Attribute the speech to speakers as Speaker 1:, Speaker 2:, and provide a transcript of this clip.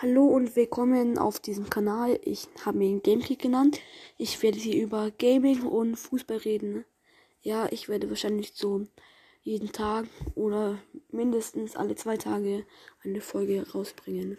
Speaker 1: Hallo und willkommen auf diesem Kanal. Ich habe ihn Gamekick genannt. Ich werde hier über Gaming und Fußball reden. Ja, ich werde wahrscheinlich so jeden Tag oder mindestens alle zwei Tage eine Folge rausbringen.